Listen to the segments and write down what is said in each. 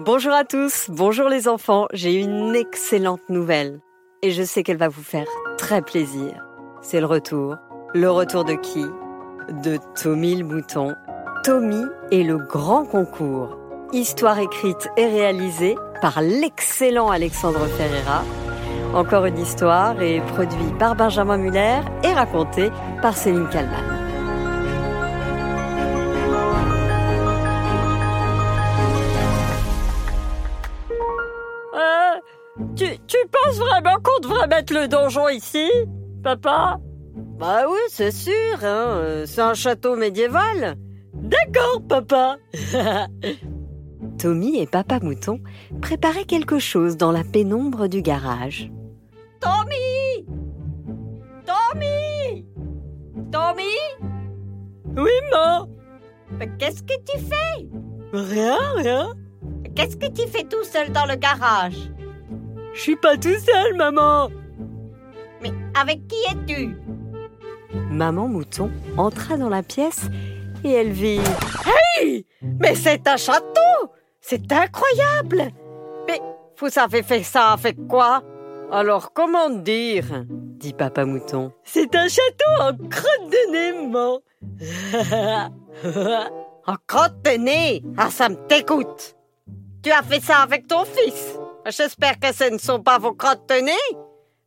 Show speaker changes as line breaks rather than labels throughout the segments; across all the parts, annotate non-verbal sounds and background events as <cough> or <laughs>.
Bonjour à tous, bonjour les enfants, j'ai une excellente nouvelle et je sais qu'elle va vous faire très plaisir. C'est le retour. Le retour de qui? De Tommy le mouton. Tommy et le grand concours. Histoire écrite et réalisée par l'excellent Alexandre Ferreira. Encore une histoire est produite par Benjamin Muller et racontée par Céline Kalman.
Tu, penses vraiment qu'on devrait mettre le donjon ici, papa?
Bah oui, c'est sûr, hein. Euh, c'est un château médiéval.
D'accord, papa. <laughs>
Tommy et Papa Mouton préparaient quelque chose dans la pénombre du garage.
Tommy Tommy Tommy?
Oui, maman
Mais qu'est-ce que tu fais?
Rien, rien.
Qu'est-ce que tu fais tout seul dans le garage?
Je suis pas tout seul, maman.
Mais avec qui es-tu?
Maman Mouton entra dans la pièce et elle vit.
Hey! Mais c'est un château! C'est incroyable! Mais vous avez fait ça avec quoi?
Alors comment dire? Dit Papa Mouton.
C'est un château en crotte de nez, maman. <laughs>
en crotte de nez? Ah, ça me t'écoute Tu as fait ça avec ton fils? J'espère que ce ne sont pas vos crottes de nez.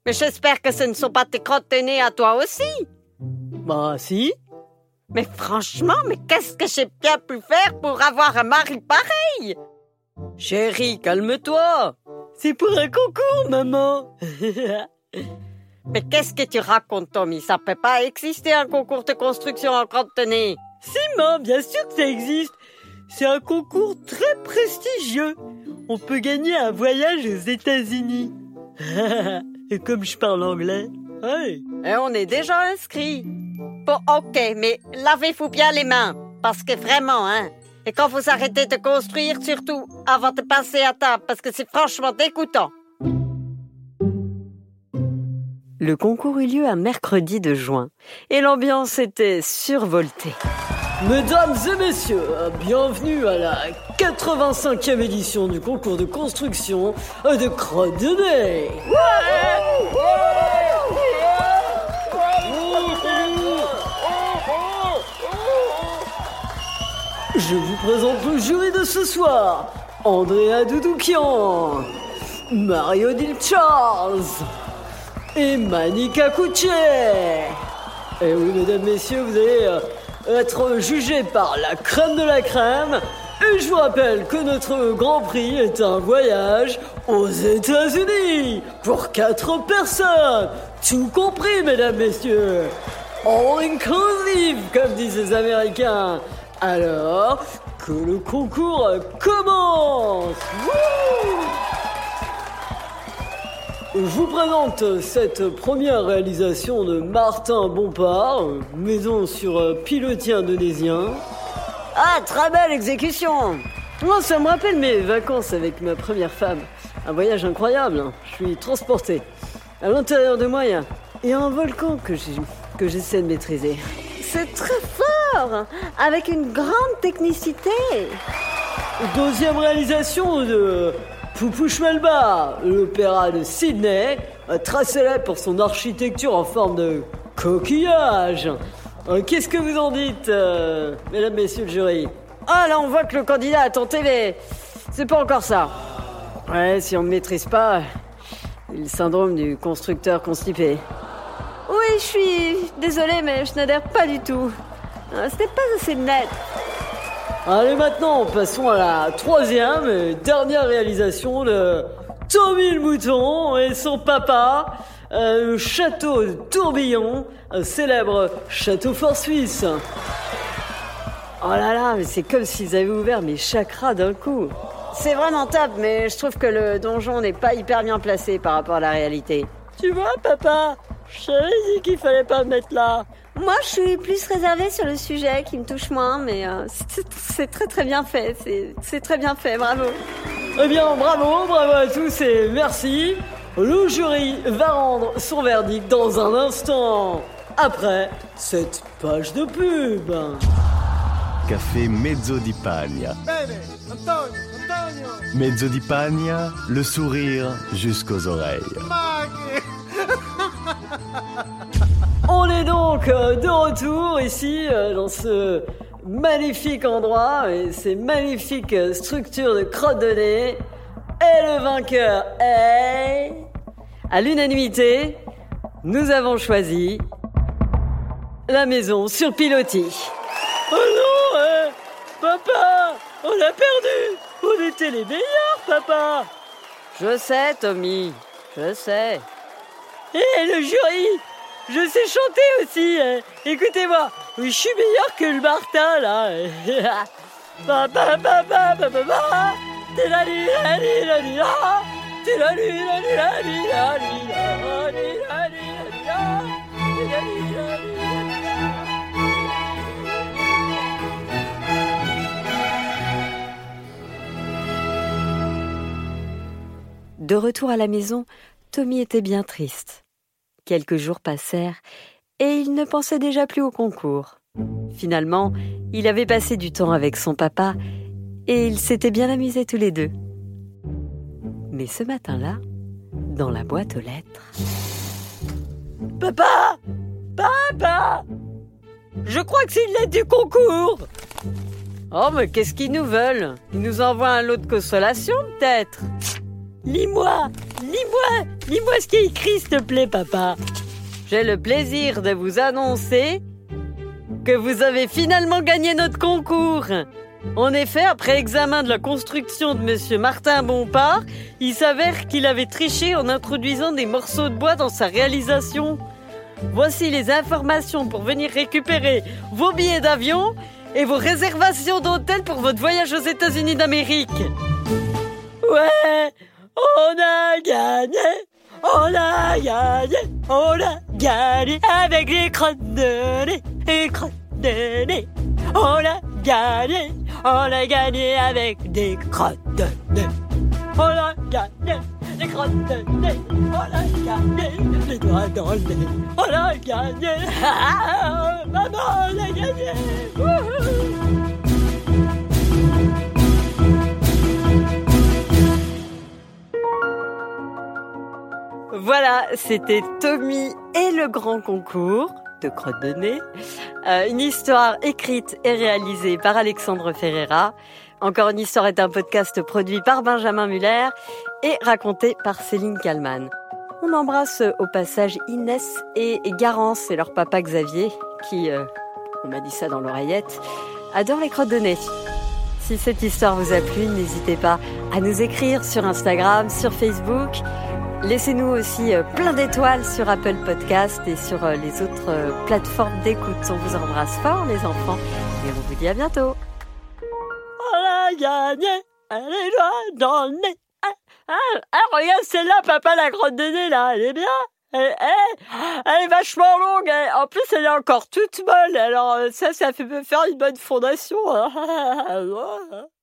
Mais j'espère que ce ne sont pas tes crottes de nez à toi aussi.
Bah si.
Mais franchement, mais qu'est-ce que j'ai bien pu faire pour avoir un mari pareil?
Chérie, calme-toi. C'est pour un concours, maman. <laughs>
mais qu'est-ce que tu racontes, Tommy? Ça peut pas exister un concours de construction en crotte de nez.
Si, maman, bien sûr que ça existe. C'est un concours très prestigieux on peut gagner un voyage aux États-Unis. <laughs> Et comme je parle anglais,
Et on est déjà inscrit. Bon, ok, mais lavez-vous bien les mains. Parce que vraiment, hein. Et quand vous arrêtez de construire, surtout avant de passer à table, parce que c'est franchement dégoûtant.
Le concours eut lieu un mercredi de juin et l'ambiance était survoltée.
Mesdames et messieurs, bienvenue à la 85e édition du concours de construction de Croix de Nez. Je vous présente le jury de ce soir. Andrea Doudoukian, Mario Dil Charles et Manika Kouché. Et eh oui, mesdames, messieurs, vous allez euh, être jugé par la crème de la crème. Et je vous rappelle que notre Grand Prix est un voyage aux États-Unis pour quatre personnes. Tout compris, mesdames, messieurs. All inclusive, comme disent les Américains. Alors, que le concours commence. Je vous présente cette première réalisation de Martin Bompard, maison sur euh, pilotis indonésien.
Ah, très belle exécution
Moi, ça me rappelle mes vacances avec ma première femme. Un voyage incroyable, hein. je suis transporté. À l'intérieur de moi, il y, a un volcan que j'essaie de maîtriser.
C'est très fort Avec une grande technicité
Deuxième réalisation de Melba, l'opéra de Sydney, très célèbre pour son architecture en forme de coquillage. Euh, qu'est-ce que vous en dites, euh, mesdames, messieurs le jury?
Ah, là, on voit que le candidat a tenté, mais c'est pas encore ça. Ouais, si on ne maîtrise pas, le syndrome du constructeur constipé. Oui, je suis désolée, mais je n'adhère pas du tout. Euh, c'était pas assez net.
Allez maintenant, passons à la troisième et dernière réalisation de Tommy le Mouton et son papa, euh, le château de Tourbillon, un célèbre château fort suisse.
Oh là là, mais c'est comme s'ils avaient ouvert mes chakras d'un coup. C'est vraiment top, mais je trouve que le donjon n'est pas hyper bien placé par rapport à la réalité.
Tu vois, papa, je savais dit qu'il fallait pas me mettre là.
Moi, je suis plus réservée sur le sujet qui me touche moins, mais euh, c'est très très bien fait. C'est très bien fait, bravo.
Eh bien, bravo, bravo à tous et merci. Le jury va rendre son verdict dans un instant, après cette page de pub.
Café Mezzo di Paglia. Mezzo di pagna, le sourire jusqu'aux oreilles.
Est donc euh, de retour ici euh, dans ce magnifique endroit et ces magnifiques structures de crotte de nez. Et le vainqueur est... À l'unanimité, nous avons choisi la maison sur pilotis. Oh non euh, Papa On a perdu On était les meilleurs, papa
Je sais, Tommy, je sais.
Et le jury Je sais chanter aussi hein. Écoutez-moi, je suis meilleur que le Martin, là
De retour à la maison, Tommy était bien triste. Quelques jours passèrent et il ne pensait déjà plus au concours. Finalement, il avait passé du temps avec son papa et ils s'étaient bien amusés tous les deux. Mais ce matin-là, dans la boîte aux lettres,
Papa! Papa! Je crois que c'est une lettre du concours!
Oh, mais qu'est-ce qu'ils nous veulent? Ils nous envoient un lot de consolation, peut-être?
Lis-moi Lis-moi Lis-moi ce qui est écrit, s'il te plaît, papa
J'ai le plaisir de vous annoncer que vous avez finalement gagné notre concours. En effet, après examen de la construction de Monsieur Martin Bompard, il s'avère qu'il avait triché en introduisant des morceaux de bois dans sa réalisation. Voici les informations pour venir récupérer vos billets d'avion et vos réservations d'hôtel pour votre voyage aux États-Unis d'Amérique.
Ouais On a gagné On a gagné On a gagné avec les crottes de nez Les crottes de nez. On a gagné On a gagné avec des crottes de nez. On a gagné les crottes de nez. On a gagné les doigts dans le nez. On a gagné. <laughs> Maman, on a gagné
c'était Tommy et le grand concours de crotte de nez. Euh, une histoire écrite et réalisée par Alexandre Ferreira. Encore une histoire est un podcast produit par Benjamin Muller et raconté par Céline Kallmann. On embrasse au passage Inès et Garance et leur papa Xavier qui, euh, on m'a dit ça dans l'oreillette, adore les crottes de nez. Si cette histoire vous a plu, n'hésitez pas à nous écrire sur Instagram, sur Facebook. Laissez-nous aussi euh, plein d'étoiles sur Apple Podcast et sur euh, les autres euh, plateformes d'écoute. On vous embrasse fort les enfants et on vous dit à bientôt.
On a gagné Elle est doigts dans le nez ah, ah, ah, regarde celle-là, papa, la grotte de nez, là, elle est bien elle, elle- elle est vachement longue, elle- en plus elle est encore toute molle, alors ça, ça fait me faire une bonne fondation. <laughs>